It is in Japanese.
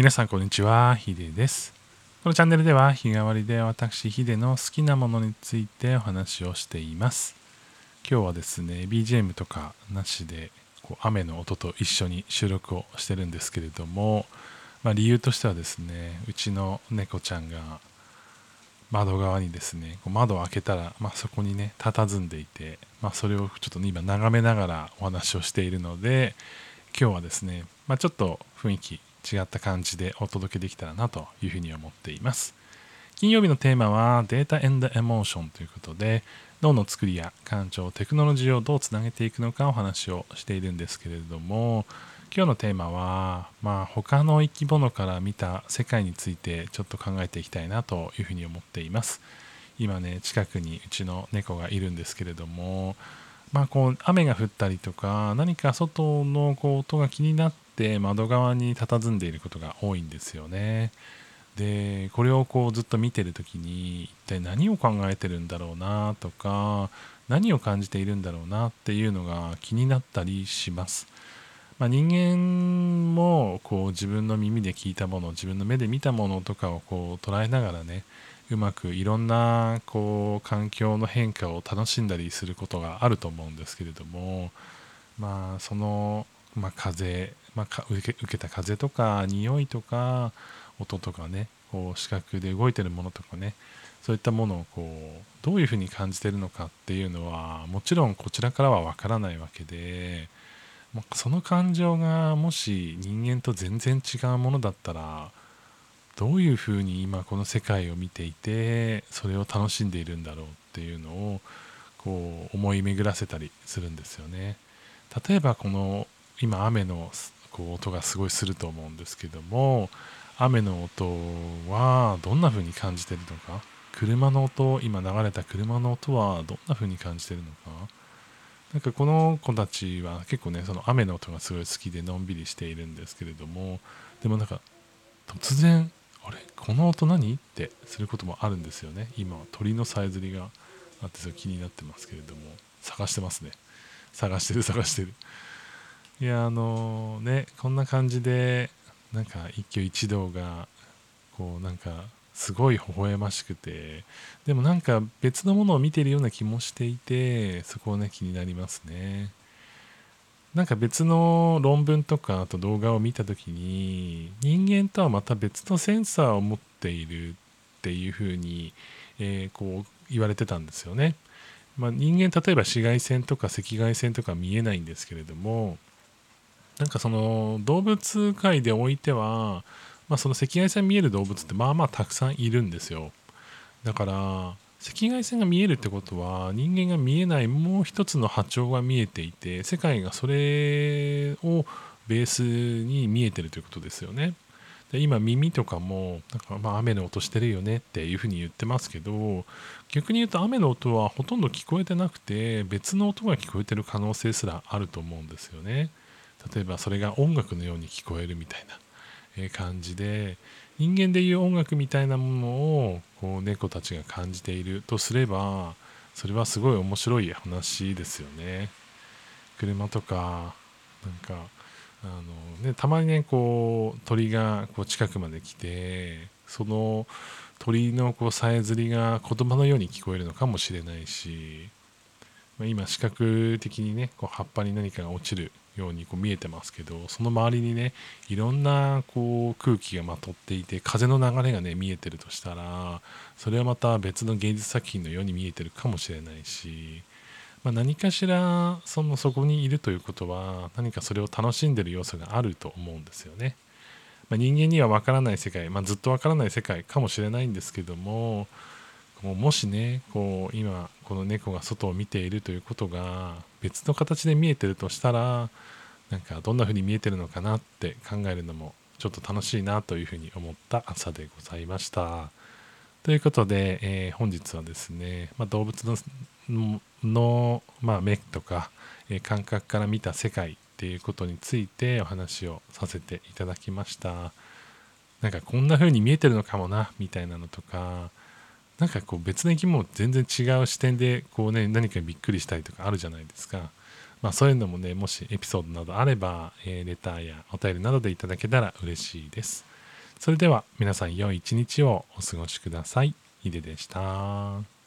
皆さんこんにちは、ヒデです。このチャンネルでは日替わりで私ヒデの好きなものについてお話をしています。今日はですね、BGM とかなしでこう雨の音と一緒に収録をしてるんですけれども、まあ、理由としてはですね、うちの猫ちゃんが窓側にですね、こう窓を開けたら、まあ、そこにね、佇んでいて、まあ、それをちょっとね、今眺めながらお話をしているので、今日はですね、まあ、ちょっと雰囲気違った感じでお届けできたらなというふうに思っています。金曜日のテーマはデータエンドエモーションということで脳の作りや感情テクノロジーをどうつなげていくのかお話をしているんですけれども今日のテーマはまあ他の生き物から見た世界についてちょっと考えていきたいなというふうに思っています今ね近くにうちの猫がいるんですけれどもまあこう雨が降ったりとか何か外のこう音が気になって窓側に佇んでいることが多いんですよね。でこれをこうずっと見てる時に一体何を考えてるんだろうなとか何を感じているんだろうなっていうのが気になったりします、まあ、人間もこう自分の耳で聞いたもの自分の目で見たものとかをこう捉えながらねうまくいろんなこう環境の変化を楽しんだりすることがあると思うんですけれどもまあその、まあ、風、まあ、受け受けた風とか匂いとか音とかねこう視覚で動いてるものとかねそういったものをこうどういうふうに感じてるのかっていうのはもちろんこちらからはわからないわけでその感情がもし人間と全然違うものだったらどういうふうに今この世界を見ていてそれを楽しんでいるんだろうっていうのをこう思い巡らせたりするんですよね。例えばこの今雨のこう音がすごいすると思うんですけども雨の音はどんな風に感じてるのか？車の音今流れた車の音はどんな風に感じてるのか？なんかこの子たちは結構ねその雨の音がすごい好きでのんびりしているんですけれどもでもなんか突然この音何？ってすることもあるんですよね。今は鳥のさえずりがあってそれ気になってますけれども。探してますね。探してる探してる。いやあのねこんな感じでなんか一挙一動がこうなんかすごい微笑ましくて。でもなんか別のものを見てるような気もしていてそこをね気になりますね。なんか別の論文とかあと動画を見た時に人間とはまた別のセンサーを持っているっていうふうに、えーこう言われてたんですよね、まあ、人間例えば紫外線とか赤外線とか見えないんですけれどもなんかその動物界でおいては、まあ、その赤外線見える動物ってまあまあたくさんいるんですよ。だから赤外線が見えるってことは人間が見えないもう一つの波長が見えていて世界がそれをベースに見えてるということですよね。で今耳とかもなんかまあ雨の音してるよねっていうふうに言ってますけど逆に言うと雨の音はほとんど聞こえてなくて別の音が聞こえてる可能性すらあると思うんですよね。例えばそれが音楽のように聞こえるみたいな感じで人間でいう音楽みたいなものをこう猫たちが感じているとすればそれはすごい面白い話ですよね。車とかなんかあの、ね、たまにねこう鳥がこう近くまで来てその鳥のこうさえずりが言葉のように聞こえるのかもしれないし、まあ、今視覚的にねこう葉っぱに何かが落ちるようにこう見えてますけどその周りにねいろんなこう空気がまとっていて風の流れがね見えてるとしたらそれはまた別の芸術作品のように見えてるかもしれないし、まあ、何かしらそのそこにいるということは何かそれを楽しんでる要素があると思うんですよね。まあ、人間には分からない世界、まあ、ずっと分からない世界かもしれないんですけどもこうもしねこう今この猫が外を見ているということが別の形で見えてるとしたらなんかどんな風に見えてるのかなって考えるのもちょっと楽しいなというふうに思った朝でございました。ということで、えー本日はですね、まあ、動物のの、まあ、目とか、えー感覚から見た世界っていうことについてお話をさせていただきました。なんかこんな風に見えてるのかもなみたいなのとかなんかこう別の生き物全然違う視点でこうね何かびっくりしたりとかあるじゃないですか。まあそういうのもねもしエピソードなどあれば、えーレターやお便りなどでいただけたら嬉しいです。それでは皆さん良い一日をお過ごしください。ヒデでした。